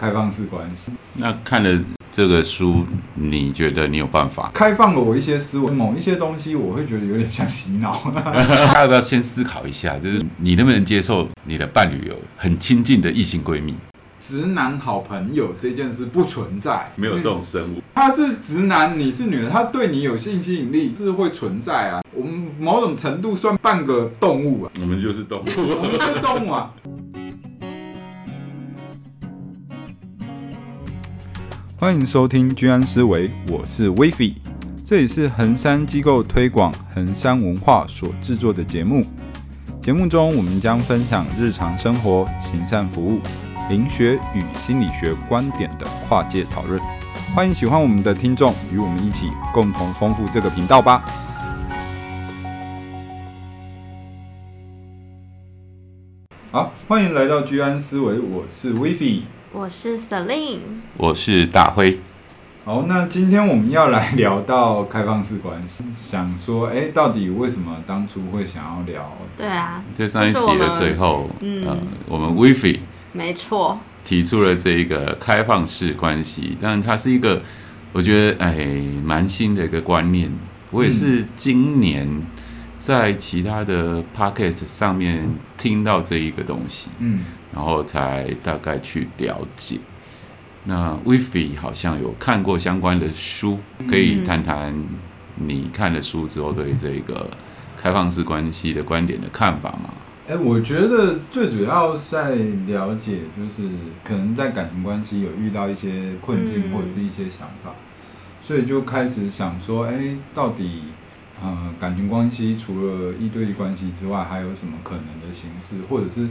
开放式关系。那看了这个书，你觉得你有办法开放了我一些思维，某一些东西我会觉得有点像洗脑。要不要先思考一下，就是你能不能接受你的伴侣有很亲近的异性闺蜜？直男好朋友这件事不存在，没有这种生物。他是直男，你是女的，他对你有性吸引力是会存在啊。我们某种程度算半个动物啊，我们就是动物，我们就是动物啊。欢迎收听居安思维，我是威菲，这里是衡山机构推广衡山文化所制作的节目。节目中我们将分享日常生活、行善服务。灵学与心理学观点的跨界讨论，欢迎喜欢我们的听众与我们一起共同丰富这个频道吧。好，欢迎来到居安思维，我是威菲，我是 Celine，我是大辉。好，那今天我们要来聊到开放式关系，想说，哎，到底为什么当初会想要聊？对啊，在上一集的最后，嗯，呃、我们威菲。没错，提出了这一个开放式关系，但它是一个，我觉得哎，蛮新的一个观念。我也是今年在其他的 podcast 上面听到这一个东西，嗯，然后才大概去了解。那 Wifi 好像有看过相关的书，可以谈谈你看了书之后对这个开放式关系的观点的看法吗？哎，我觉得最主要在了解，就是可能在感情关系有遇到一些困境或者是一些想法，所以就开始想说，哎，到底呃感情关系除了一对一关系之外，还有什么可能的形式，或者是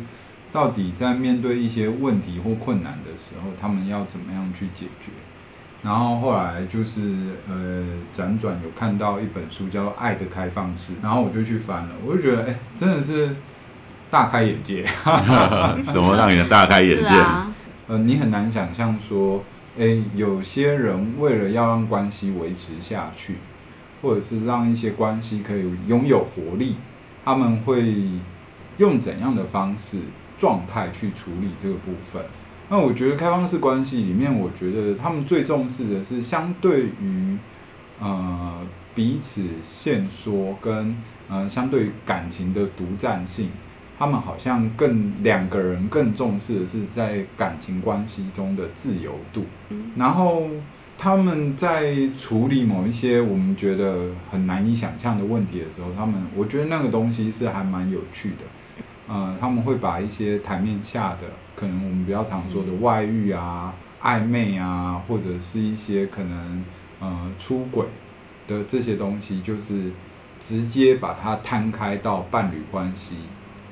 到底在面对一些问题或困难的时候，他们要怎么样去解决？然后后来就是呃辗转有看到一本书叫做《爱的开放式》，然后我就去翻了，我就觉得，哎，真的是。大开眼界，什么让你的大开眼界？啊、呃，你很难想象说，哎，有些人为了要让关系维持下去，或者是让一些关系可以拥有活力，他们会用怎样的方式、状态去处理这个部分？那我觉得开放式关系里面，我觉得他们最重视的是相对于呃彼此限缩跟呃相对于感情的独占性。他们好像更两个人更重视的是在感情关系中的自由度，然后他们在处理某一些我们觉得很难以想象的问题的时候，他们我觉得那个东西是还蛮有趣的，呃，他们会把一些台面下的可能我们比较常说的外遇啊、暧昧啊，或者是一些可能呃出轨的这些东西，就是直接把它摊开到伴侣关系。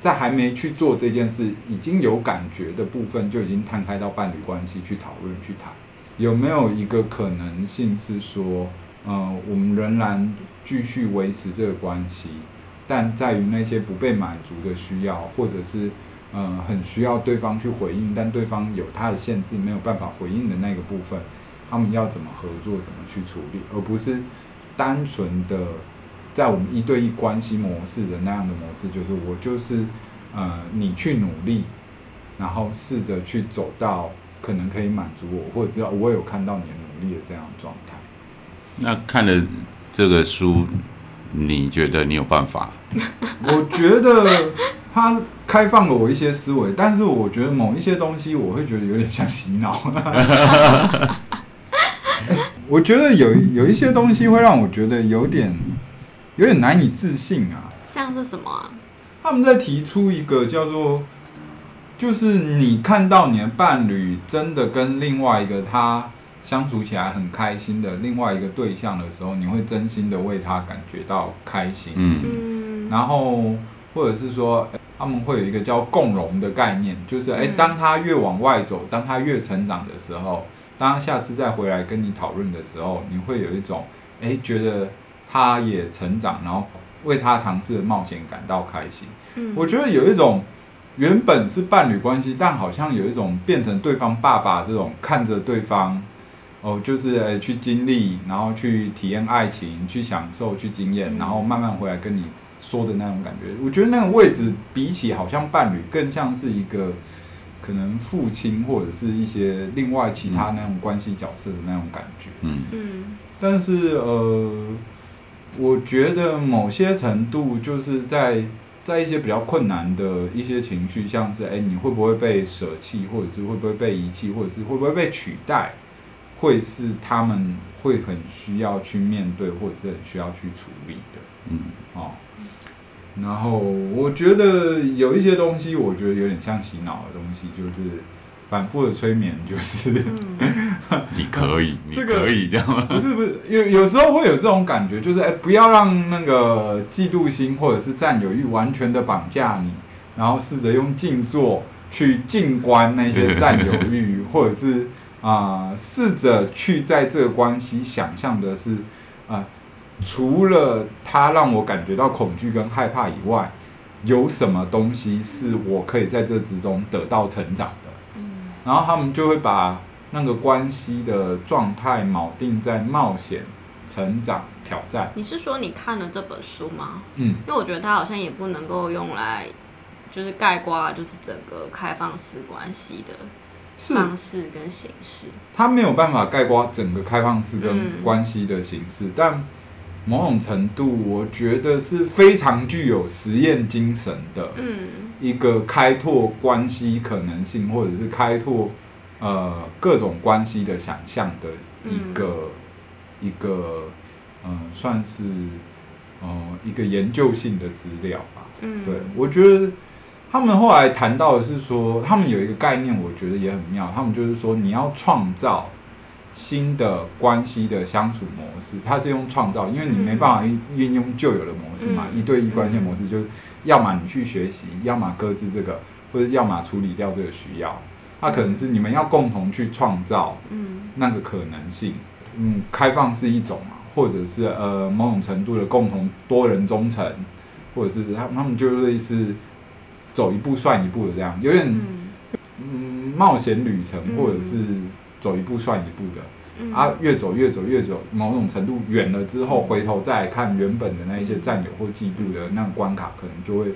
在还没去做这件事，已经有感觉的部分，就已经摊开到伴侣关系去讨论、去谈，有没有一个可能性是说，呃，我们仍然继续维持这个关系，但在于那些不被满足的需要，或者是呃很需要对方去回应，但对方有他的限制，没有办法回应的那个部分，他们要怎么合作、怎么去处理，而不是单纯的。在我们一对一关系模式的那样的模式，就是我就是，呃，你去努力，然后试着去走到可能可以满足我，或者知道我有看到你的努力的这样的状态。那看了这个书，你觉得你有办法？我觉得它开放了我一些思维，但是我觉得某一些东西我会觉得有点像洗脑。我觉得有有一些东西会让我觉得有点。有点难以置信啊！像是什么啊？他们在提出一个叫做，就是你看到你的伴侣真的跟另外一个他相处起来很开心的另外一个对象的时候，你会真心的为他感觉到开心。嗯，然后或者是说，他们会有一个叫共融的概念，就是诶，当他越往外走，当他越成长的时候，当他下次再回来跟你讨论的时候，你会有一种诶，觉得。他也成长，然后为他尝试的冒险感到开心。嗯，我觉得有一种原本是伴侣关系，但好像有一种变成对方爸爸这种看着对方，哦，就是诶去经历，然后去体验爱情，去享受，去经验，然后慢慢回来跟你说的那种感觉。我觉得那个位置比起好像伴侣，更像是一个可能父亲或者是一些另外其他那种关系角色的那种感觉。嗯嗯但是呃，我觉得某些程度就是在在一些比较困难的一些情绪，像是哎，你会不会被舍弃，或者是会不会被遗弃，或者是会不会被取代，会是他们会很需要去面对，或者是很需要去处理的。嗯哦。然后我觉得有一些东西，我觉得有点像洗脑的东西，就是反复的催眠，就是、嗯，你可以，这 个你可以这样吗？不是不是，有有时候会有这种感觉，就是哎，不要让那个嫉妒心或者是占有欲完全的绑架你，然后试着用静坐去静观那些占有欲，或者是啊、呃，试着去在这个关系想象的是啊。呃除了他让我感觉到恐惧跟害怕以外，有什么东西是我可以在这之中得到成长的？嗯，然后他们就会把那个关系的状态锚定在冒险、成长、挑战。你是说你看了这本书吗？嗯，因为我觉得它好像也不能够用来就是概括，就是整个开放式关系的方式跟形式。它没有办法概括整个开放式跟关系的形式，嗯、但。某种程度，我觉得是非常具有实验精神的，嗯一个开拓关系可能性，或者是开拓呃各种关系的想象的一个一个嗯，算是呃一个研究性的资料吧。嗯，对，我觉得他们后来谈到的是说，他们有一个概念，我觉得也很妙。他们就是说，你要创造。新的关系的相处模式，它是用创造，因为你没办法运用旧有的模式嘛。嗯、一对一关系模式就是，要么你去学习，要么搁置这个，或者要么处理掉这个需要。它可能是你们要共同去创造，嗯那个可能性。嗯，开放是一种嘛，或者是呃某种程度的共同多人忠诚，或者是他他们就类似走一步算一步的这样，有点嗯冒险旅程，或者是。走一步算一步的，嗯、啊，越走越走越走，某种程度远了之后，回头再来看原本的那一些战友或嫉妒的那个关卡，可能就会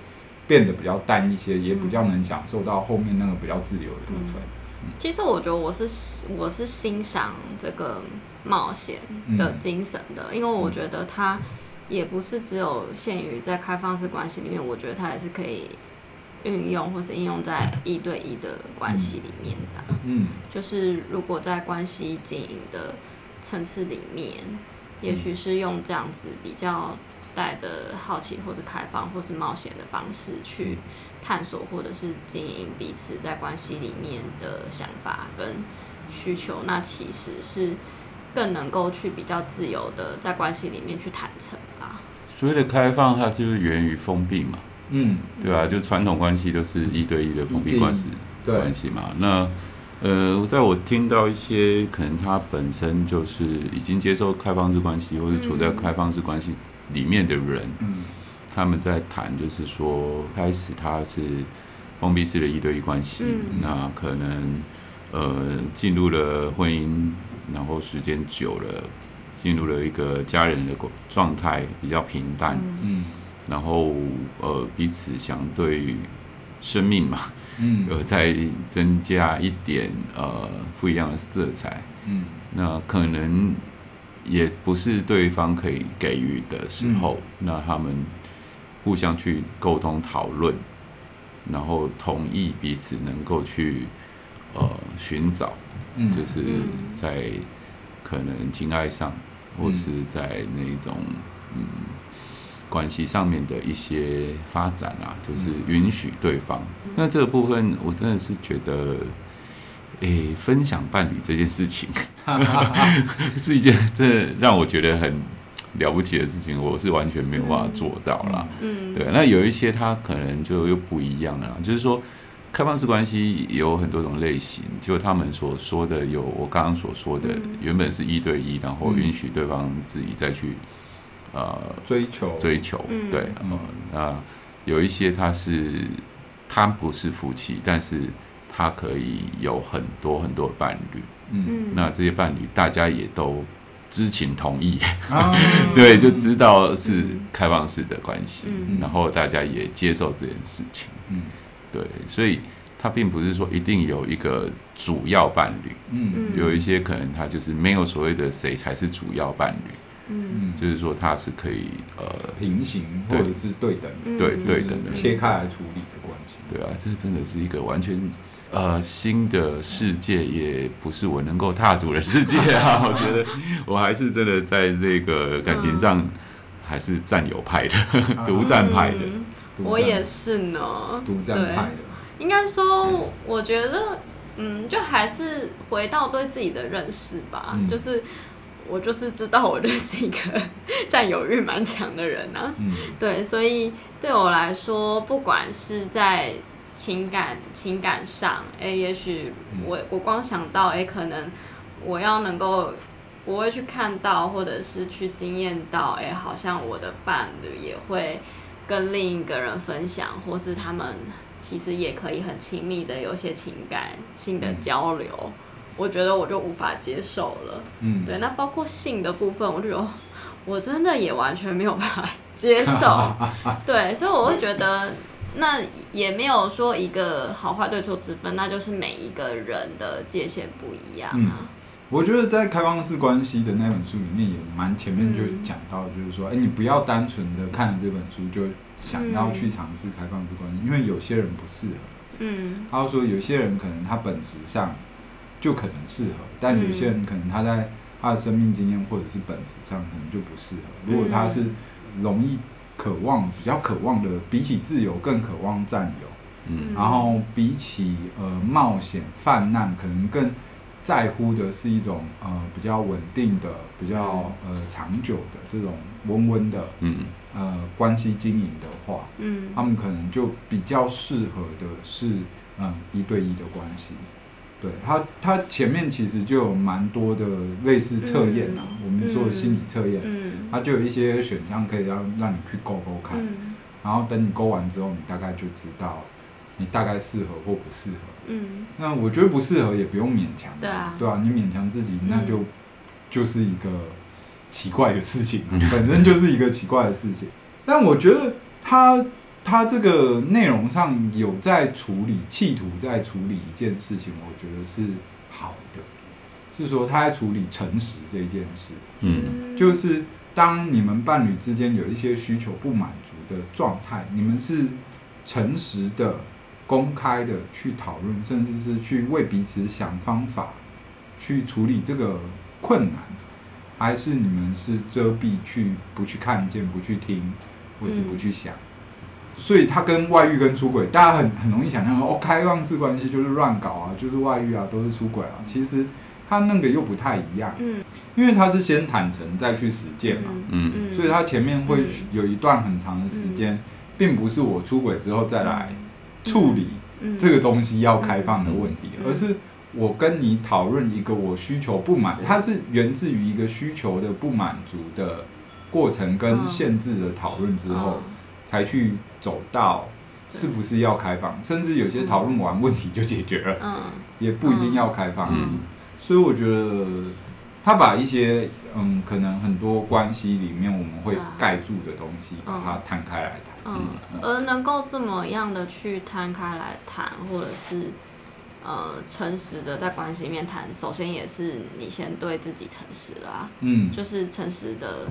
变得比较淡一些，也比较能享受到后面那个比较自由的部分。嗯、其实我觉得我是我是欣赏这个冒险的精神的，嗯、因为我觉得它也不是只有限于在开放式关系里面，我觉得它也是可以。运用或是应用在一对一的关系里面的，嗯，就是如果在关系经营的层次里面，也许是用这样子比较带着好奇或者开放或是冒险的方式去探索，或者是经营彼此在关系里面的想法跟需求，那其实是更能够去比较自由的在关系里面去坦诚啊。所谓的开放，它就是源于封闭嘛。嗯，对啊，就传统关系都是一对一的封闭关系关系嘛。那呃，在我听到一些可能他本身就是已经接受开放式关系，或者处在开放式关系里面的人，嗯，他们在谈就是说，开始他是封闭式的一对一关系，嗯、那可能呃进入了婚姻，然后时间久了，进入了一个家人的状态比较平淡，嗯。然后，呃，彼此想对生命嘛，嗯，呃，再增加一点呃不一样的色彩，嗯，那可能也不是对方可以给予的时候，嗯、那他们互相去沟通讨论，然后同意彼此能够去呃寻找，嗯，就是在可能情爱上，嗯、或是在那种嗯。关系上面的一些发展啊，就是允许对方。嗯、那这个部分，我真的是觉得，诶、欸，分享伴侣这件事情 是一件真的让我觉得很了不起的事情。我是完全没有办法做到啦。嗯，对。那有一些他可能就又不一样了，就是说，开放式关系有很多种类型，就他们所说的有我刚刚所说的，原本是一对一，然后允许对方自己再去。呃，追求追求，对，嗯，那有一些他是他不是夫妻，但是他可以有很多很多伴侣，嗯，那这些伴侣大家也都知情同意，啊、对，就知道是开放式的关系，嗯、然后大家也接受这件事情，嗯，对，所以他并不是说一定有一个主要伴侣，嗯，有一些可能他就是没有所谓的谁才是主要伴侣，嗯，就是说他是可以呃平行或者是对等的，对对等的。切开来处理的关系。对啊，这真的是一个完全呃新的世界，也不是我能够踏足的世界啊。我觉得我还是真的在这个感情上还是占有派的，独占派的。我也是呢，独占派的。应该说，我觉得，嗯，就还是回到对自己的认识吧。嗯、就是我就是知道，我就是一个占有欲蛮强的人啊。嗯、对，所以对我来说，不管是在情感情感上，哎、欸，也许我我光想到，哎、欸，可能我要能够，我会去看到，或者是去经验到，哎、欸，好像我的伴侣也会跟另一个人分享，或是他们。其实也可以很亲密的有些情感性的交流，嗯、我觉得我就无法接受了。嗯，对，那包括性的部分，我就觉得我真的也完全没有办法接受。对，所以我会觉得那也没有说一个好坏对错之分，那就是每一个人的界限不一样啊。嗯、我觉得在开放式关系的那本书里面也蛮前面就讲到，就是说，哎、嗯，你不要单纯的看了这本书就。想要去尝试开放式关系，因为有些人不适合。嗯，他说有些人可能他本质上就可能适合，但有些人可能他在他的生命经验或者是本质上可能就不适合。如果他是容易渴望、比较渴望的，比起自由更渴望占有，嗯，然后比起呃冒险泛滥，可能更在乎的是一种呃比较稳定的、比较呃长久的这种温温的，嗯。呃，关系经营的话，嗯，他们可能就比较适合的是，嗯，一对一的关系。对他，他前面其实就有蛮多的类似测验啊，嗯、我们说的心理测验，嗯，他就有一些选项可以让让你去勾勾看，嗯、然后等你勾完之后，你大概就知道你大概适合或不适合。嗯，那我觉得不适合也不用勉强，对啊，对啊，你勉强自己那就、嗯、就是一个。奇怪的事情，本身就是一个奇怪的事情。但我觉得他他这个内容上有在处理，企图在处理一件事情，我觉得是好的。是说他在处理诚实这件事。嗯，就是当你们伴侣之间有一些需求不满足的状态，你们是诚实的、公开的去讨论，甚至是去为彼此想方法去处理这个困难。还是你们是遮蔽去不去看见不去听，或者是不去想，嗯、所以他跟外遇跟出轨，大家很很容易想象说哦，开放式关系就是乱搞啊，就是外遇啊，都是出轨啊。其实他那个又不太一样，嗯，因为他是先坦诚再去实践嘛，嗯嗯，所以他前面会有一段很长的时间，嗯、并不是我出轨之后再来处理这个东西要开放的问题，嗯。嗯嗯、而是。我跟你讨论一个我需求不满，是。它是源自于一个需求的不满足的过程跟限制的讨论之后，嗯、才去走到是不是要开放，甚至有些讨论完问题就解决了，嗯、也不一定要开放。嗯、所以我觉得他把一些嗯，可能很多关系里面我们会盖住的东西，把它摊开来谈，嗯，嗯。而能够这么样的去摊开来谈，或者是。呃，诚实的在关系里面谈，首先也是你先对自己诚实啦，嗯，就是诚实的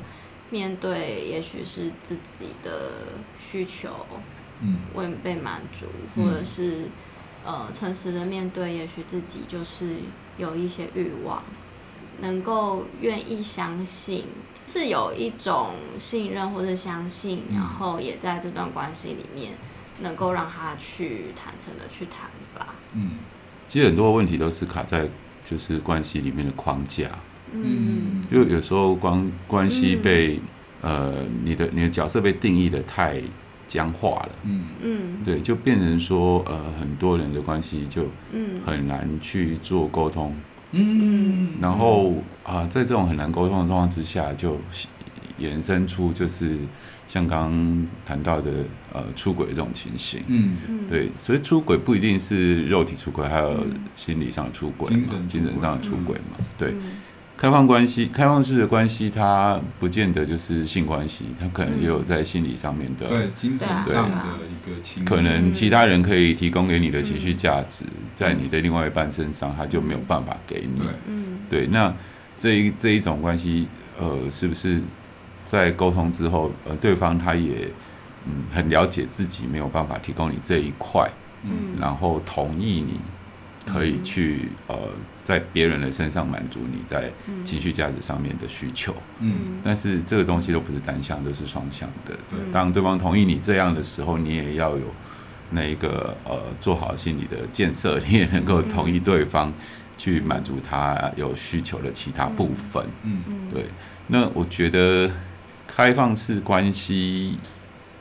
面对，也许是自己的需求，嗯，未被满足，嗯、或者是呃，诚实的面对，也许自己就是有一些欲望，能够愿意相信，是有一种信任或者相信，嗯、然后也在这段关系里面能够让他去坦诚的去谈吧，嗯。其实很多问题都是卡在就是关系里面的框架，嗯，就有时候关关系被、嗯、呃你的你的角色被定义的太僵化了，嗯。嗯，对，就变成说呃很多人的关系就很难去做沟通，嗯，然后啊、呃、在这种很难沟通的状况之下，就衍生出就是。像刚刚谈到的，呃，出轨这种情形，嗯，对，所以出轨不一定是肉体出轨，还有心理上的出轨，精神精神上的出轨嘛，对。开放关系，开放式的关系，它不见得就是性关系，它可能也有在心理上面的，对精神上的一个情，可能其他人可以提供给你的情绪价值，在你的另外一半身上，他就没有办法给你。对，那这一这一种关系，呃，是不是在沟通之后，呃，对方他也嗯很了解自己没有办法提供你这一块，嗯，然后同意你。可以去呃，在别人的身上满足你在情绪价值上面的需求，嗯，但是这个东西都不是单向，都是双向的。对，当对方同意你这样的时候，你也要有那一个呃做好心理的建设，你也能够同意对方去满足他有需求的其他部分。嗯嗯，对。那我觉得开放式关系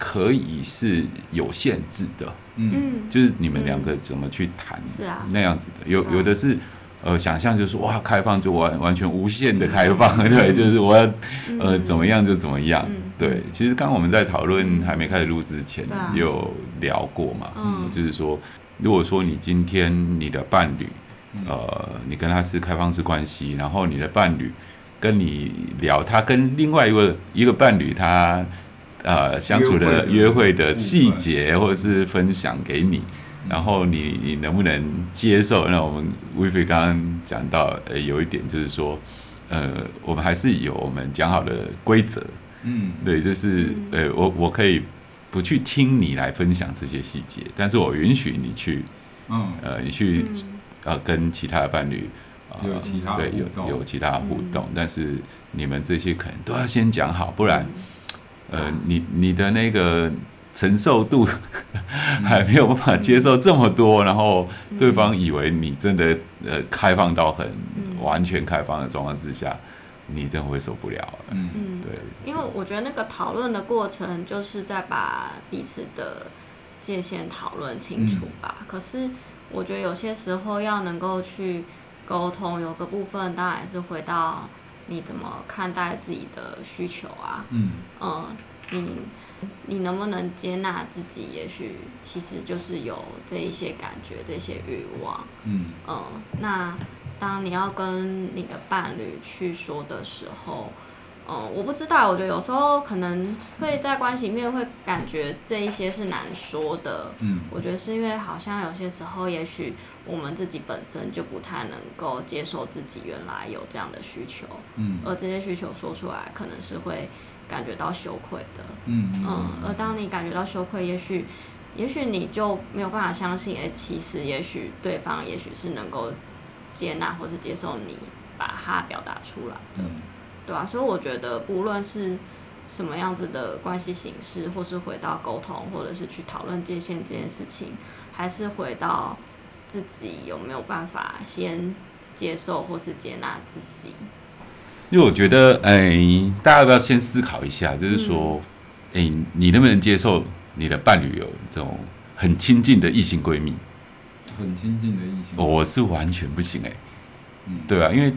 可以是有限制的。嗯，就是你们两个怎么去谈，是啊，那样子的，有有的是，呃，想象就是哇，开放就完完全无限的开放，对，就是我要呃怎么样就怎么样，对。其实刚刚我们在讨论还没开始录之前，也有聊过嘛，嗯，就是说，如果说你今天你的伴侣，呃，你跟他是开放式关系，然后你的伴侣跟你聊，他跟另外一个一个伴侣他。呃，相处的约会的细节，或者是分享给你，然后你你能不能接受？那我们威飞刚刚讲到，呃，有一点就是说，呃，我们还是有我们讲好的规则，嗯，对，就是呃，我我可以不去听你来分享这些细节，但是我允许你去，嗯，呃，你去呃跟其他的伴侣，有其他对有有其他的互动，但是你们这些可能都要先讲好，不然。呃，你你的那个承受度 还没有办法接受这么多，然后对方以为你真的呃开放到很完全开放的状况之下，你真的会受不了。嗯，对，因为我觉得那个讨论的过程就是在把彼此的界限讨论清楚吧。可是我觉得有些时候要能够去沟通，有个部分当然是回到。你怎么看待自己的需求啊？嗯，呃，你你能不能接纳自己？也许其实就是有这一些感觉，这些欲望。嗯，呃，那当你要跟你的伴侣去说的时候。哦、嗯，我不知道，我觉得有时候可能会在关系里面会感觉这一些是难说的。嗯，我觉得是因为好像有些时候，也许我们自己本身就不太能够接受自己原来有这样的需求。嗯，而这些需求说出来，可能是会感觉到羞愧的。嗯嗯，而当你感觉到羞愧，也许也许你就没有办法相信，哎，其实也许对方也许是能够接纳或是接受你把它表达出来的。嗯对啊，所以我觉得不论是什么样子的关系形式，或是回到沟通，或者是去讨论界限这件事情，还是回到自己有没有办法先接受或是接纳自己。因为我觉得，哎，大家要不要先思考一下，就是说，哎、嗯，你能不能接受你的伴侣有这种很亲近的异性闺蜜？很亲近的异性，我是完全不行哎。嗯，对啊，因为，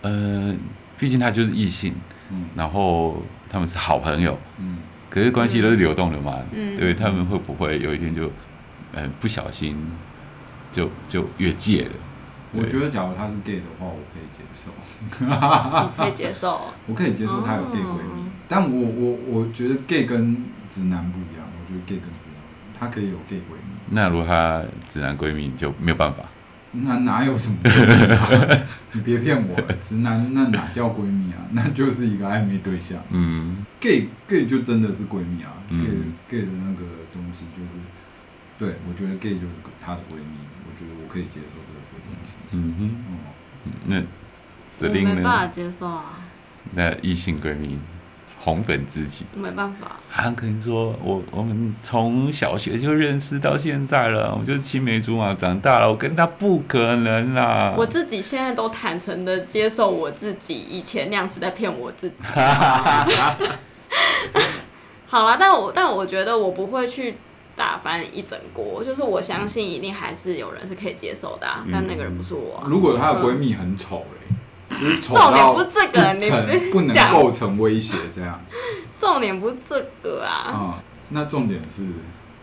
呃。毕竟他就是异性，嗯，然后他们是好朋友，嗯，可是关系都是流动的嘛，嗯，对，他们会不会有一天就，呃，不小心就就越界了？我觉得，假如他是 gay 的话，我可以接受，你可以接受，我可以接受他有 gay 闺蜜，但我我我觉得 gay 跟直男不一样，我觉得 gay 跟直男，他可以有 gay 闺蜜，那如果他直男闺蜜就没有办法。直男哪有什么闺蜜啊？你别骗我，直男那哪叫闺蜜啊？那就是一个暧昧对象。嗯，gay gay 就真的是闺蜜啊。嗯、gay gay 的那个东西就是，对我觉得 gay 就是她的闺蜜，我觉得我可以接受这个东西。嗯哼，哦，那我没办法接受啊。那异性闺蜜。红粉知己，没办法。他可能说我我们从小学就认识到现在了，我就是青梅竹马长大了，我跟他不可能啦。我自己现在都坦诚的接受我自己以前那样是在骗我自己。好了，但我但我觉得我不会去打翻一整锅，就是我相信一定还是有人是可以接受的，啊，嗯、但那个人不是我，啊。如果她的闺蜜很丑嘞？重点不是这个，你不能构成威胁这样。重点不是这个啊。嗯，那重点是，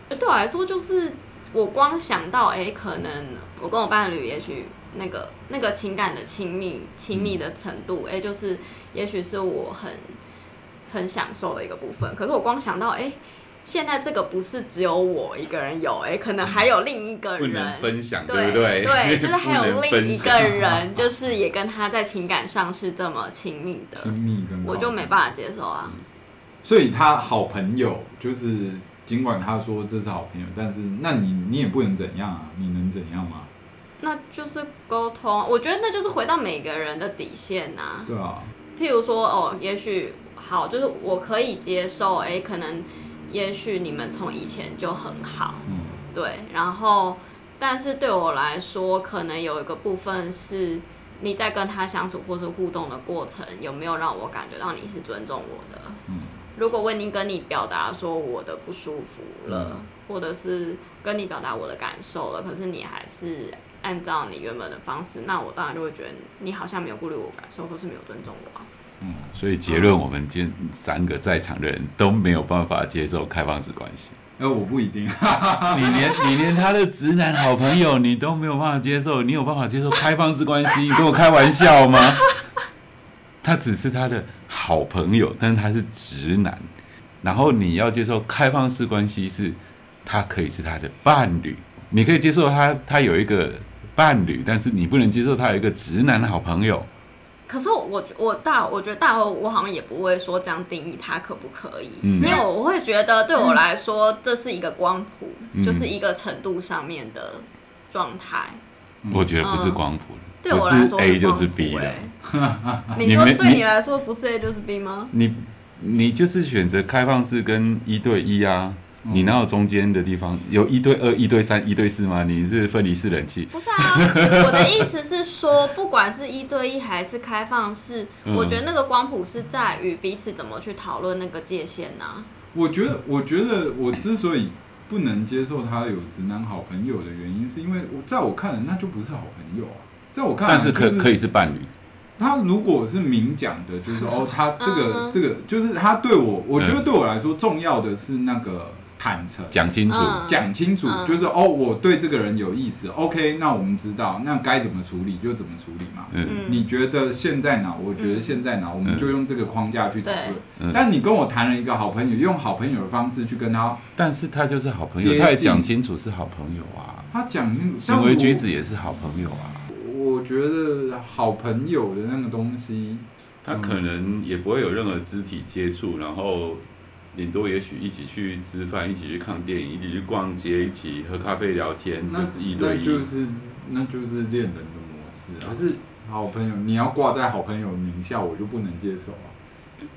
对我来说就是，我光想到，哎，可能我跟我伴侣，也许那个那个情感的亲密亲密的程度，哎、就是也许是我很很享受的一个部分。可是我光想到，哎、欸，现在这个不是只有我一个人有，哎、欸，可能还有另一个人不能分享，对对不对？对，就是还有另一个人，就是也跟他在情感上是这么亲密的，亲密跟我就没办法接受啊。所以他好朋友就是。尽管他说这是好朋友，但是那你你也不能怎样啊？你能怎样吗？那就是沟通，我觉得那就是回到每个人的底线呐。对啊。譬如说，哦，也许好，就是我可以接受，哎，可能也许你们从以前就很好，嗯，对。然后，但是对我来说，可能有一个部分是你在跟他相处或是互动的过程，有没有让我感觉到你是尊重我的？嗯。如果我已经跟你表达说我的不舒服了，嗯、或者是跟你表达我的感受了，可是你还是按照你原本的方式，那我当然就会觉得你好像没有顾虑我感受，或是没有尊重我。嗯，所以结论，我们今三个在场的人都没有办法接受开放式关系。哎、呃，我不一定，你连你连他的直男好朋友你都没有办法接受，你有办法接受开放式关系？你跟我开玩笑吗？他只是他的好朋友，但是他是直男。然后你要接受开放式关系，是他可以是他的伴侣，你可以接受他他有一个伴侣，但是你不能接受他有一个直男的好朋友。可是我我大我觉得大和我好像也不会说这样定义它可不可以，因为我会觉得对我来说这是一个光谱，嗯、就是一个程度上面的状态。我觉得不是光谱。嗯对我来说是 A 就是 B 了。你说对你来说不是 A 就是 B 吗？你你就是选择开放式跟一对一啊？你哪有中间的地方？有一对二、一对三、一对四吗？你是分离式冷气？不是啊，我的意思是说，不管是一对一还是开放式，我觉得那个光谱是在于彼此怎么去讨论那个界限呐。我觉得，我觉得我之所以不能接受他有直男好朋友的原因，是因为我在我看来，那就不是好朋友啊。在我看来，但是可可以是伴侣。他如果是明讲的，就是哦，他这个这个，就是他对我，我觉得对我来说重要的是那个坦诚，讲清楚，讲清楚，就是哦，我对这个人有意思。OK，那我们知道，那该怎么处理就怎么处理嘛。嗯，你觉得现在哪？我觉得现在哪？我们就用这个框架去讨论。但你跟我谈了一个好朋友，用好朋友的方式去跟他，但是他就是好朋友，他也讲清楚是好朋友啊。他讲清楚，行为举止也是好朋友啊。我觉得好朋友的那个东西，他可能也不会有任何肢体接触，然后顶多也许一起去吃饭，一起去看电影，一起去逛街，一起喝咖啡聊天，就是一对一，就是那就是恋人的模式啊。可是好朋友，你要挂在好朋友名下，我就不能接受啊。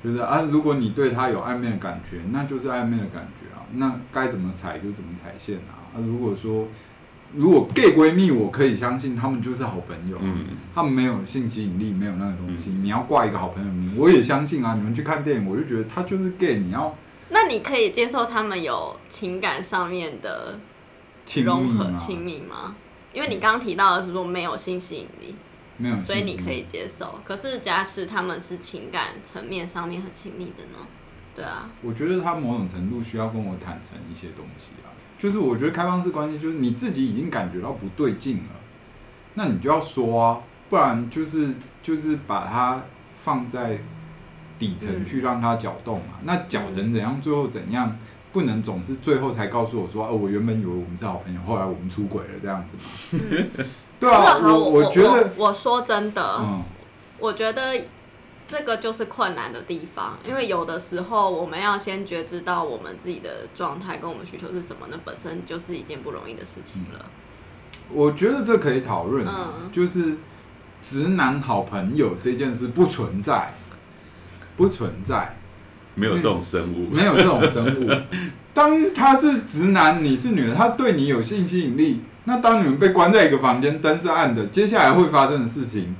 就是啊，如果你对他有暧昧的感觉，那就是暧昧的感觉啊。那该怎么踩就怎么踩线啊。啊，如果说。如果 gay 闺蜜，我可以相信他们就是好朋友，嗯，他们没有性吸引力，没有那个东西。嗯、你要挂一个好朋友名，我也相信啊。你们去看电影，我就觉得他就是 gay。你要，那你可以接受他们有情感上面的融合亲密吗？因为你刚刚提到的是说没有性吸引力，没有，所以你可以接受。可是假使他们是情感层面上面很亲密的呢？对啊，我觉得他某种程度需要跟我坦诚一些东西啊。就是我觉得开放式关系，就是你自己已经感觉到不对劲了，那你就要说啊，不然就是就是把它放在底层去让它搅动嘛。嗯、那搅成怎样，最后怎样，不能总是最后才告诉我说，哦，我原本以为我们是好朋友，后来我们出轨了这样子嘛。嗯、对啊，我我，我觉得我，我说真的，嗯，我觉得。这个就是困难的地方，因为有的时候我们要先觉知到我们自己的状态跟我们需求是什么，那本身就是一件不容易的事情了。我觉得这可以讨论，嗯，就是直男好朋友这件事不存在，不存在，没有这种生物，没有这种生物。当他是直男，你是女的，他对你有性吸引力，那当你们被关在一个房间，灯是暗的，接下来会发生的事情。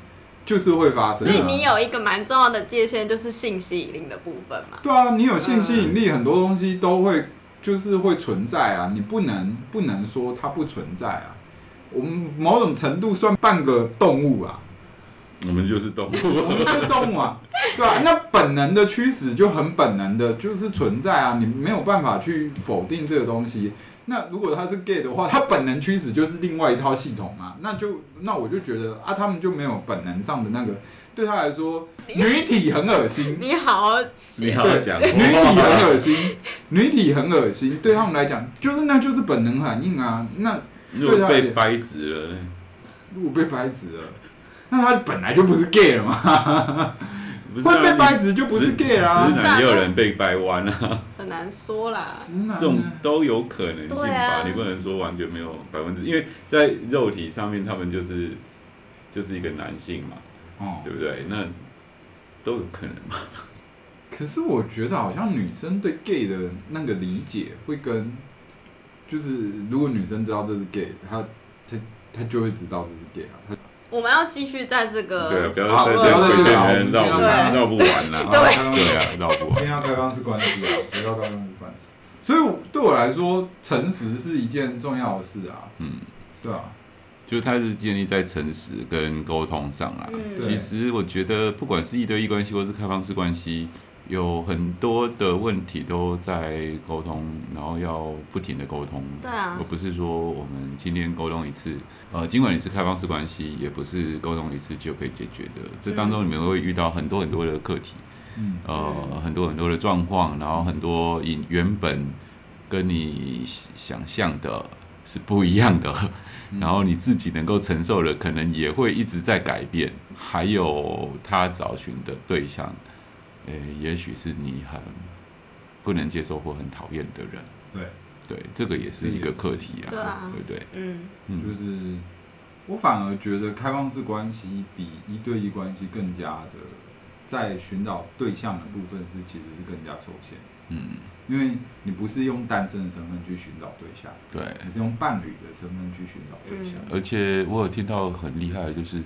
就是会发生，所以你有一个蛮重要的界限，就是性吸引力的部分嘛。对啊，你有性吸引力，很多东西都会就是会存在啊，你不能不能说它不存在啊。我们某种程度算半个动物啊，我们就是动物，我们就是动物啊。对啊，那本能的驱使就很本能的，就是存在啊，你没有办法去否定这个东西。那如果他是 gay 的话，他本能驱使就是另外一套系统嘛，那就那我就觉得啊，他们就没有本能上的那个，对他来说，女体很恶心。你好，你好讲，女体很恶心，女体很恶心，对他们来讲，就是那就是本能反应啊。那如果被掰直了，如果被掰直了，那他本来就不是 gay 了嘛。会被掰直就不是 gay 啦，直男也有人被掰弯啊，很难说啦，这种都有可能性吧，你不能说完全没有百分之，因为在肉体上面他们就是就是一个男性嘛，哦，对不对？那都有可能嘛。可是我觉得好像女生对 gay 的那个理解会跟，就是如果女生知道这是 gay，她她她就会知道这是 gay 啊，她。我们要继续在这个对，不要在这个里面绕绕不完了。对啊，绕不完。先要开放式关系啊，不要开放式关系。所以对我来说，诚实是一件重要的事啊。嗯，对啊，就它是建立在诚实跟沟通上啊。嗯，其实我觉得，不管是一对一关系，或是开放式关系。有很多的问题都在沟通，然后要不停的沟通。对啊，而不是说我们今天沟通一次，呃，尽管你是开放式关系，也不是沟通一次就可以解决的。这当中你们会遇到很多很多的课题，嗯，呃，很多很多的状况，然后很多原原本跟你想象的是不一样的，然后你自己能够承受的，可能也会一直在改变。还有他找寻的对象。诶，也许是你很不能接受或很讨厌的人，对对，这个也是一个课题啊，对，啊对不对？嗯，就是我反而觉得开放式关系比一对一关系更加的在寻找对象的部分是其实是更加受限，嗯，因为你不是用单身的身份去寻找对象，对，你是用伴侣的身份去寻找对象，而且我有听到很厉害的就是。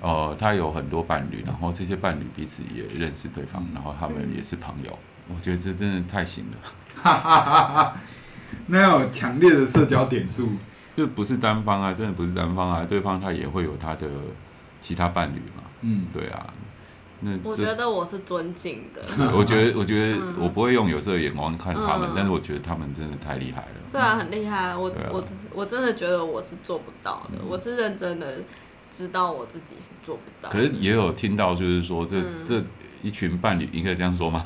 呃，他有很多伴侣，然后这些伴侣彼此也认识对方，然后他们也是朋友。嗯、我觉得这真的太行了，哈哈哈哈，那有强烈的社交点数，就不是单方啊，真的不是单方啊，对方他也会有他的其他伴侣嘛。嗯，对啊。那我觉得我是尊敬的。我觉得，我觉得我不会用有色的眼光看他们，嗯、但是我觉得他们真的太厉害了。对啊，很厉害。我、啊、我我真的觉得我是做不到的，嗯、我是认真的。知道我自己是做不到，可是也有听到，就是说这、嗯、这一群伴侣应该这样说吗？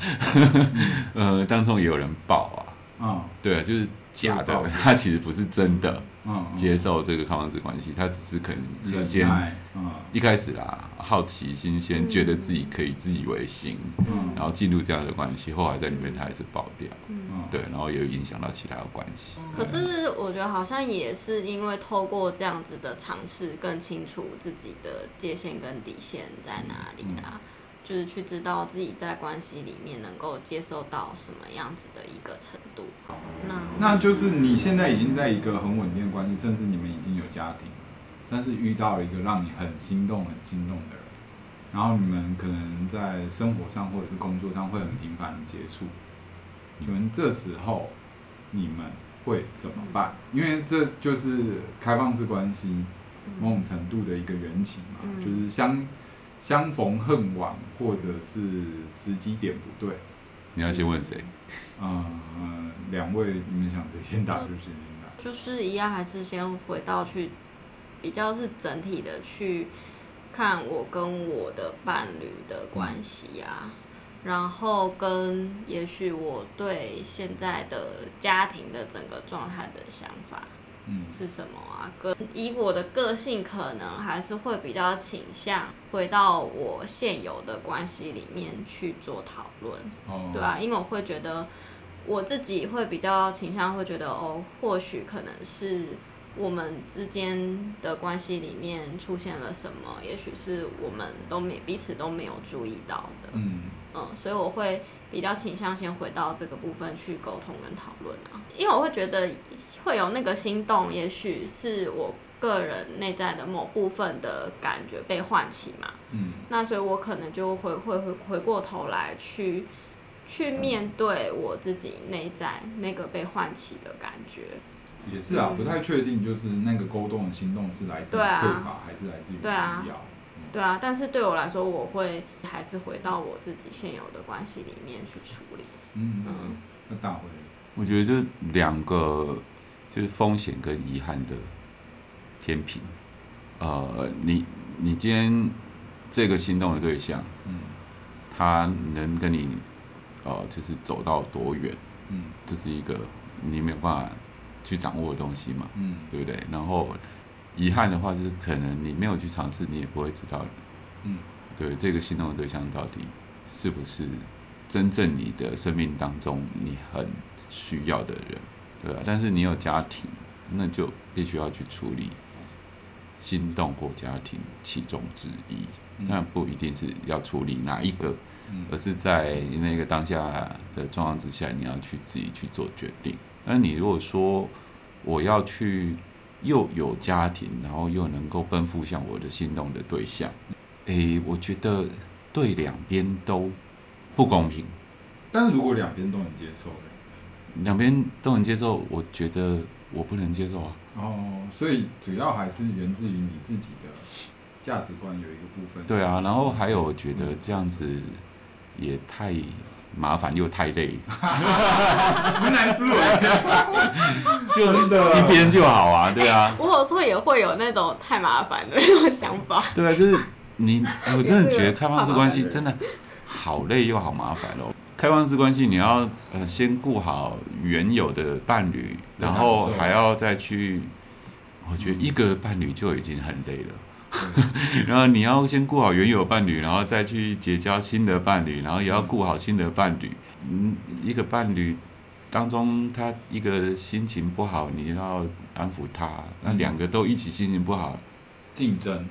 呃，当中也有人爆啊，嗯，对啊，就是假的，他其实不是真的。嗯，接受这个开放式关系，他只是可能新鲜，嗯，一开始啦，好奇、新鲜，觉得自己可以自以为行，嗯，然后进入这样的关系，后来在里面他还是爆掉，嗯，对，然后也有影响到其他的关系。可是我觉得好像也是因为透过这样子的尝试，更清楚自己的界限跟底线在哪里啊。就是去知道自己在关系里面能够接受到什么样子的一个程度。那那就是你现在已经在一个很稳定的关系，甚至你们已经有家庭了，但是遇到了一个让你很心动、很心动的人，然后你们可能在生活上或者是工作上会很频繁的接触。请问这时候你们会怎么办？因为这就是开放式关系某种程度的一个缘起嘛，就是相。相逢恨晚，或者是时机点不对，你要先问谁？嗯，两位，你们想谁先打就谁先打。就是一样，还是先回到去比较是整体的去看我跟我的伴侣的关系啊，嗯、然后跟也许我对现在的家庭的整个状态的想法。嗯，是什么啊？个以我的个性，可能还是会比较倾向回到我现有的关系里面去做讨论，哦，对啊，因为我会觉得我自己会比较倾向会觉得，哦，或许可能是我们之间的关系里面出现了什么，也许是我们都没彼此都没有注意到的，嗯嗯，所以我会比较倾向先回到这个部分去沟通跟讨论啊，因为我会觉得。会有那个心动，也许是我个人内在的某部分的感觉被唤起嘛。嗯，那所以我可能就会会回回过头来去去面对我自己内在那个被唤起的感觉。也是啊，嗯、不太确定，就是那个勾动的心动是来自于匮乏，啊、还是来自于需要？对啊，嗯、对啊，但是对我来说，我会还是回到我自己现有的关系里面去处理。嗯嗯，那大辉，我觉得这两个就是风险跟遗憾的天平。呃，你你今天这个心动的对象，嗯，他能跟你，呃，就是走到多远？嗯，这是一个你没有办法去掌握的东西嘛，嗯，对不对？然后遗憾的话，就是可能你没有去尝试，你也不会知道，嗯，对，这个心动的对象到底是不是真正你的生命当中你很需要的人，对吧？但是你有家庭，那就必须要去处理。心动或家庭其中之一，那不一定是要处理哪一个，而是在那个当下的状况之下，你要去自己去做决定。那你如果说我要去又有家庭，然后又能够奔赴向我的心动的对象，诶，我觉得对两边都不公平。但是如果两边都能接受，两边都能接受，我觉得我不能接受啊。哦，所以主要还是源自于你自己的价值观有一个部分。对啊，然后还有我觉得这样子也太麻烦又太累，直男思维，就的一边就好啊，对啊。我有时候也会有那种太麻烦的那种想法。对啊，就是你，我真的觉得开放式关系真的好累又好麻烦哦。开放式关系，你要呃先顾好原有的伴侣，然后还要再去，我觉得一个伴侣就已经很累了。然后你要先顾好原有伴侣，然后再去结交新的伴侣，然后也要顾好新的伴侣。嗯，一个伴侣当中，他一个心情不好，你要安抚他。那两个都一起心情不好，竞争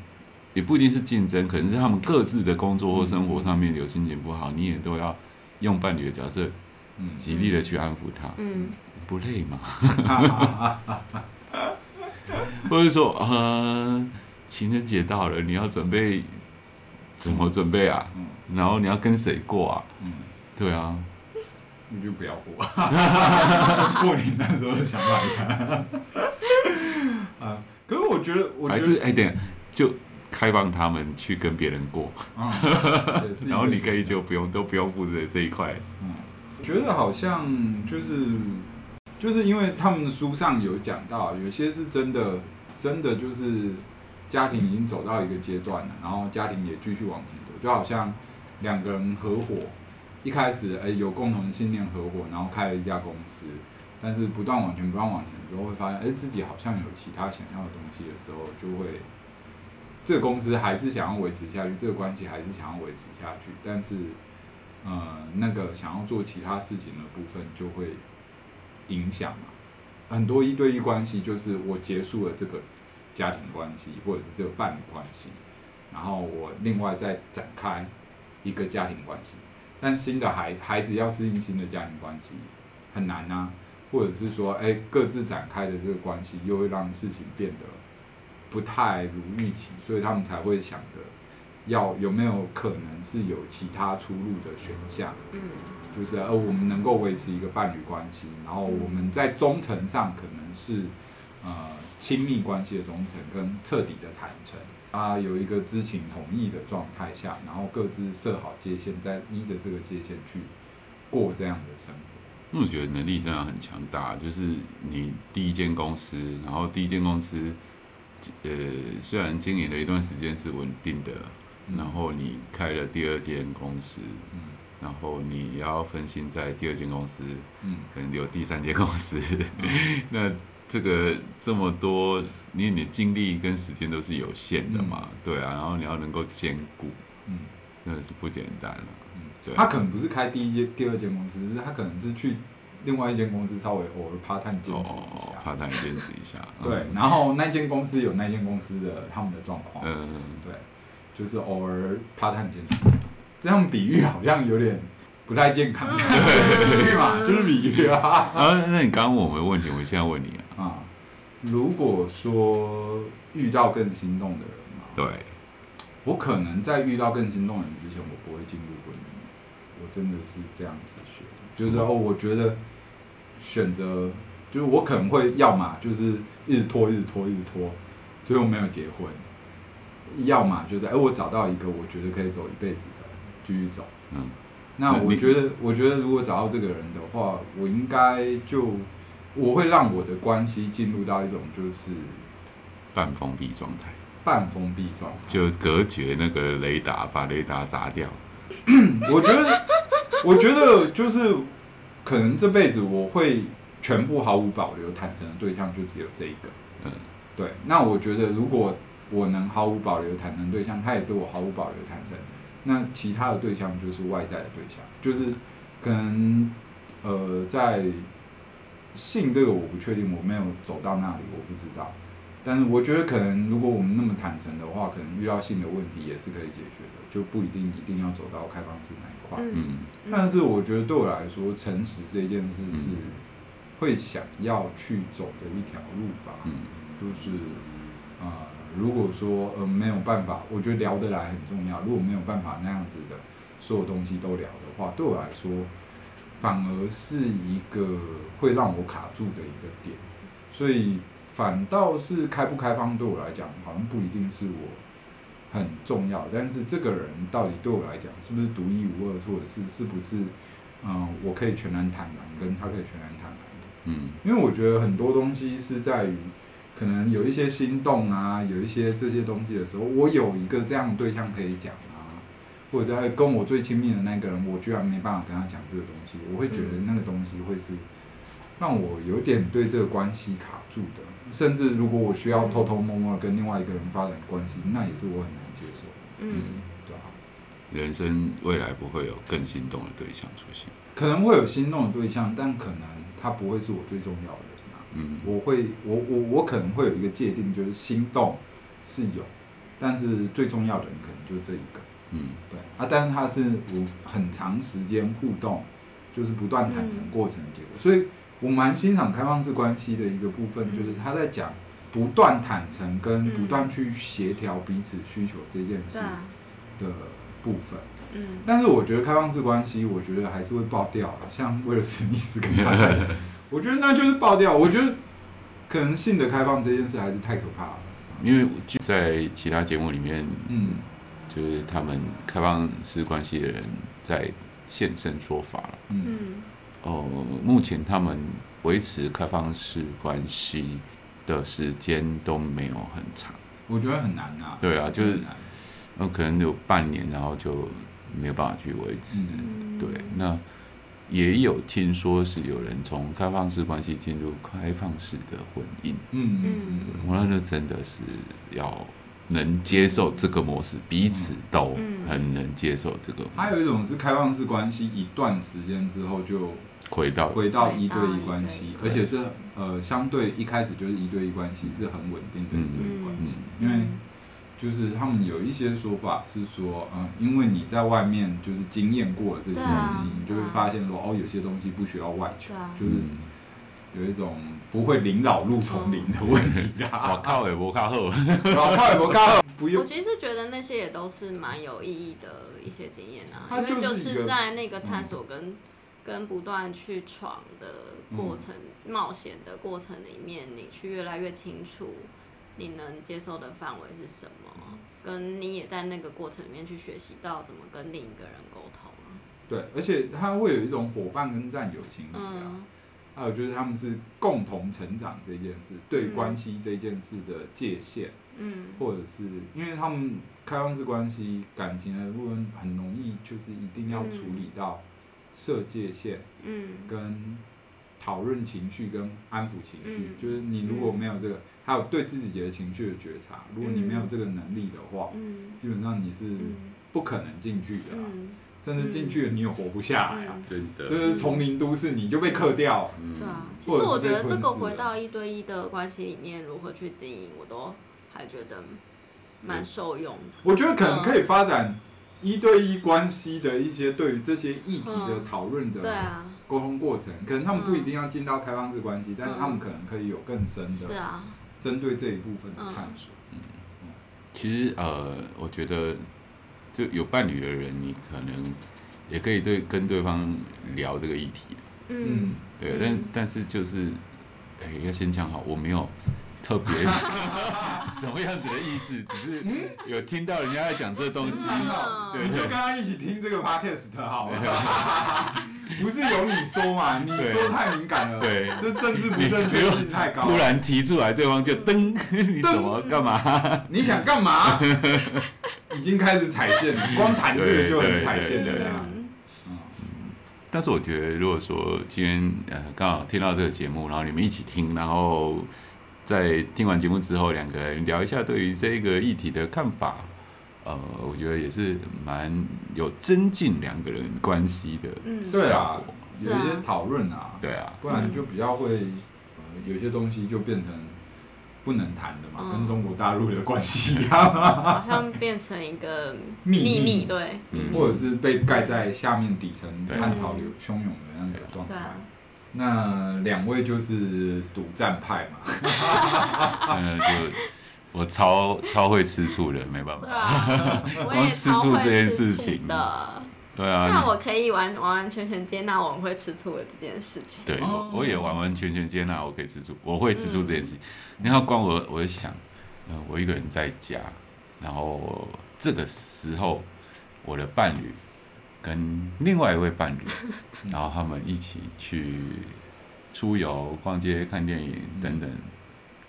也不一定是竞争，可能是他们各自的工作或生活上面有心情不好，你也都要。用伴侣的角色，极力的去安抚他，嗯，不累吗？或者说，呃，情人节到了，你要准备怎么准备啊？然后你要跟谁过啊？嗯，对啊，你就不要过，过年那时候想法一看，啊，可是我觉得，我觉得，还是哎，等就。开放他们去跟别人过，嗯、然后你可以就不用都不用负责这一块。嗯，觉得好像就是就是因为他们的书上有讲到，有些是真的真的就是家庭已经走到一个阶段了，然后家庭也继续往前走，就好像两个人合伙，一开始哎有共同的信念合伙，然后开了一家公司，但是不断往前不断往前之后，会发现哎自己好像有其他想要的东西的时候，就会。这个公司还是想要维持下去，这个关系还是想要维持下去，但是，呃，那个想要做其他事情的部分就会影响嘛。很多一对一关系就是我结束了这个家庭关系或者是这个伴侣关系，然后我另外再展开一个家庭关系，但新的孩孩子要适应新的家庭关系很难啊，或者是说，哎，各自展开的这个关系又会让事情变得。不太如预期，所以他们才会想的要有没有可能是有其他出路的选项。嗯，就是呃，我们能够维持一个伴侣关系，然后我们在忠诚上可能是呃亲密关系的忠诚跟彻底的坦诚啊，有一个知情同意的状态下，然后各自设好界限，再依着这个界限去过这样的生活。那我觉得能力真的很强大，就是你第一间公司，然后第一间公司。呃，虽然经营了一段时间是稳定的，嗯、然后你开了第二间公司，嗯、然后你要分心在第二间公司，嗯、可能有第三间公司，嗯、那 这个这么多，因为你的精力跟时间都是有限的嘛，嗯、对啊，然后你要能够兼顾，嗯，真的是不简单了，嗯，对。他可能不是开第一间、第二间公司，是他可能是去。另外一间公司稍微偶尔 part time 兼职一下，part time 兼职一下，对，然后那间公司有那间公司的他们的状况，嗯，对，就是偶尔 part time 兼职，这样比喻好像有点不太健康，对嘛，就是比喻啊。啊，那你刚刚问我的问题，我现在问你如果说遇到更心动的人嘛，对，我可能在遇到更心动的人之前，我不会进入婚姻，我真的是这样子学的，就是哦，我觉得。选择就是我可能会要么，就是一直拖，一直拖，一直拖，最后没有结婚。要么就是哎，我找到一个我觉得可以走一辈子的，继续走。嗯，那我觉得，我觉得如果找到这个人的话，我应该就我会让我的关系进入到一种就是半封闭状态。半封闭状态，就隔绝那个雷达，把雷达砸掉。我觉得，我觉得就是可能这辈子我会全部毫无保留坦诚的对象就只有这一个。嗯，对。那我觉得如果我能毫无保留坦诚对象，他也对我毫无保留坦诚，那其他的对象就是外在的对象，就是可能呃在性这个我不确定，我没有走到那里，我不知道。但是我觉得可能，如果我们那么坦诚的话，可能遇到性的问题也是可以解决的，就不一定一定要走到开放式那一块。嗯，但是我觉得对我来说，诚实这件事是会想要去走的一条路吧。嗯，就是啊、呃，如果说呃没有办法，我觉得聊得来很重要。如果没有办法那样子的所有东西都聊的话，对我来说反而是一个会让我卡住的一个点。所以。反倒是开不开放对我来讲，好像不一定是我很重要。但是这个人到底对我来讲是不是独一无二，或者是是不是嗯，我可以全然坦然，跟他可以全然坦然的。嗯，因为我觉得很多东西是在于，可能有一些心动啊，有一些这些东西的时候，我有一个这样的对象可以讲啊，或者在跟我最亲密的那个人，我居然没办法跟他讲这个东西，我会觉得那个东西会是让我有点对这个关系卡住的。甚至如果我需要偷偷摸摸跟另外一个人发展关系，那也是我很难接受的。嗯，对啊。人生未来不会有更心动的对象出现，可能会有心动的对象，但可能他不会是我最重要的人啊。嗯，我会，我我我可能会有一个界定，就是心动是有，但是最重要的人可能就是这一个。嗯，对啊，但是他是我很长时间互动，就是不断坦诚过程的结果，所以。我蛮欣赏开放式关系的一个部分，就是他在讲不断坦诚跟不断去协调彼此需求这件事的部分。嗯，但是我觉得开放式关系，我觉得还是会爆掉。像威尔史密斯跟他，我觉得那就是爆掉。我觉得可能性的开放这件事还是太可怕了。因为就在其他节目里面，嗯，就是他们开放式关系的人在现身说法了。嗯。哦，目前他们维持开放式关系的时间都没有很长，我觉得很难啊。对啊，就是那可能有半年，然后就没有办法去维持。嗯、对，那也有听说是有人从开放式关系进入开放式的婚姻。嗯嗯，我那就真的是要能接受这个模式，彼此都很能接受这个模式。还有一种是开放式关系一段时间之后就。回到回到一对一关系，而且是呃相对一开始就是一对一关系，是很稳定的一对一关系。因为就是他们有一些说法是说，嗯，因为你在外面就是经验过了这些东西，你就会发现说，哦，有些东西不需要外求，就是有一种不会临老入丛林的问题啦。老靠也不靠后，老靠也不靠后，不用。我其实觉得那些也都是蛮有意义的一些经验啊，因为就是在那个探索跟。跟不断去闯的过程、嗯、冒险的过程里面，你去越来越清楚你能接受的范围是什么，跟你也在那个过程里面去学习到怎么跟另一个人沟通。对，而且他会有一种伙伴跟战友情谊啊，嗯、还有就是他们是共同成长这件事，对关系这件事的界限，嗯，或者是因为他们开放式关系感情的部分很容易，就是一定要处理到。设界限，嗯，跟讨论情绪跟安抚情绪，嗯、就是你如果。没有这个，嗯、还有对自己的情绪的觉察，如果你没有这个能力的话，嗯，基本上你是不可能进去的，嗯、甚至进去了你也活不下来啊，真的、嗯，就是丛林都市你就被克掉，嗯，对啊，其实我觉得这个回到一对一的关系里面如何去经营，我都还觉得蛮受用。我觉得可能可以发展。一对一关系的一些对于这些议题的讨论的沟通过程，可能他们不一定要进到开放式关系，但是他们可能可以有更深的针对这一部分的探索。嗯，其实呃，我觉得就有伴侣的人，你可能也可以对跟对方聊这个议题。嗯，对，但但是就是哎，要先讲好，我没有特别 什么样子的意思，只是有听到人家在讲这东西，对就刚刚一起听这个 podcast 好了。不是由你说嘛？你说太敏感了，对，这政治不正确性太高。突然提出来，对方就噔，你怎么干嘛？你想干嘛？已经开始踩线了，光谈这个就很踩线的呀。嗯，但是我觉得，如果说今天呃刚好听到这个节目，然后你们一起听，然后在听完节目之后，两个人聊一下对于这个议题的看法，呃，我觉得也是蛮有增进两个人关系的。嗯，对啊，有一些讨论啊，对啊，不然就比较会呃有些东西就变成。不能谈的嘛，跟中国大陆的关系一样，好像变成一个秘密，对，或者是被盖在下面底层，暗潮流汹涌的那个状态。那两位就是独占派嘛，嗯，就我超超会吃醋的，没办法，光吃醋这件事情的。对啊，那我可以完完完全全接纳我们会吃醋的这件事情。对，我也完完全全接纳我可以吃醋，我会吃醋这件事情。然后光我，我就想，嗯，我一个人在家，然后这个时候，我的伴侣跟另外一位伴侣，然后他们一起去出游、逛街、看电影等等，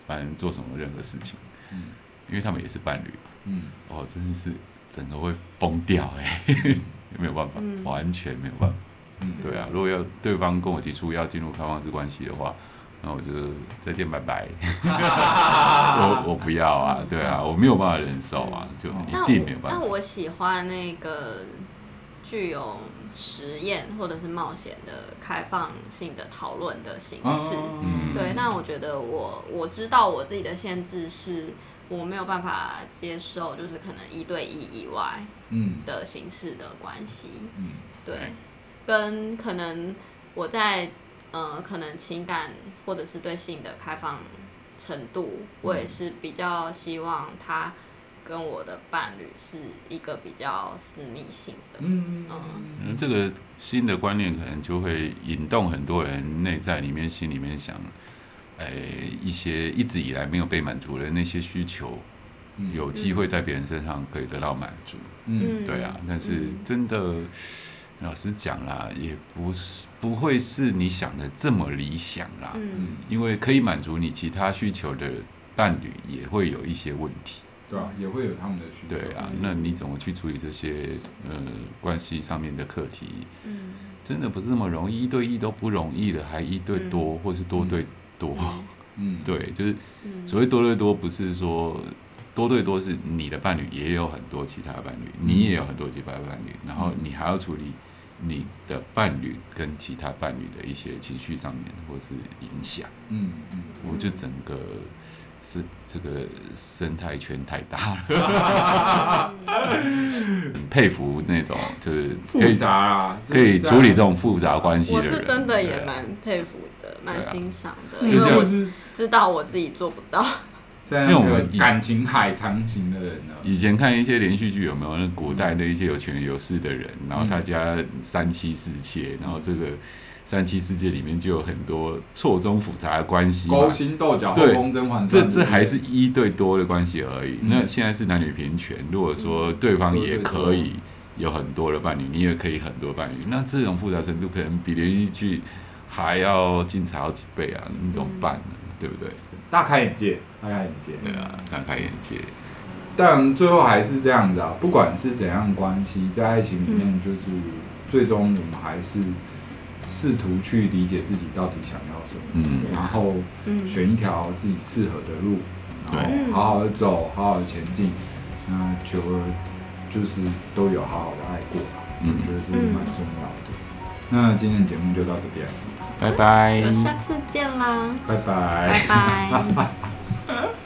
反正做什么任何事情，嗯，因为他们也是伴侣，嗯，哦，真的是整个会疯掉哎。没有办法，嗯、完全没有办法。嗯，对啊，如果要对方跟我提出要进入开放式关系的话，那我就再见拜拜。我我不要啊，对啊，我没有办法忍受啊，就一定没有办法。那我，我喜欢那个具有实验或者是冒险的开放性的讨论的形式。嗯，对，那我觉得我我知道我自己的限制是。我没有办法接受，就是可能一对一以外，嗯，的形式的关系，嗯，对，跟可能我在呃，可能情感或者是对性的开放程度，我也是比较希望他跟我的伴侣是一个比较私密性的，嗯嗯，嗯，这个新的观念可能就会引动很多人内在里面心里面想。呃，一些一直以来没有被满足的那些需求，有机会在别人身上可以得到满足。嗯，对啊。但是真的，老实讲啦，也不是不会是你想的这么理想啦。嗯，因为可以满足你其他需求的伴侣也会有一些问题。对啊，也会有他们的需求。对啊，那你怎么去处理这些呃关系上面的课题？嗯，真的不是那么容易，一对一都不容易了，还一对多，或是多对。多，嗯，对，就是所谓多对多，不是说多对多是你的伴侣也有很多其他伴侣，你也有很多其他伴侣，然后你还要处理你的伴侣跟其他伴侣的一些情绪上面或是影响，嗯嗯，我就整个是这个生态圈太大了，佩服那种就是复杂啊，可以处理这种复杂关系的人，我是真的也蛮佩服的。蛮欣赏的，因为我是知道我自己做不到。因为我们感情海长型的人呢，以前看一些连续剧，有没有那古代的一些有权有势的人，然后他家三妻四妾，然后这个三妻世界里面就有很多错综复杂的关系，勾心斗角，后宫甄嬛，这这还是一对多的关系而已。那现在是男女平权，如果说对方也可以有很多的伴侣，你也可以很多伴侣，那这种复杂程度可能比连续剧。还要精彩好几倍啊！你怎么办呢？嗯、对不对？大开眼界，大开眼界。对啊，大开眼界。但最后还是这样子啊！不管是怎样关系，在爱情里面，就是、嗯、最终我们还是试图去理解自己到底想要什么，嗯、然后选一条自己适合的路，然后好好的走，好好的前进。那久了，就是都有好好的爱过吧。嗯，我觉得这是蛮重要的。嗯、那今天的节目就到这边。拜拜，下次见啦！拜拜，拜拜。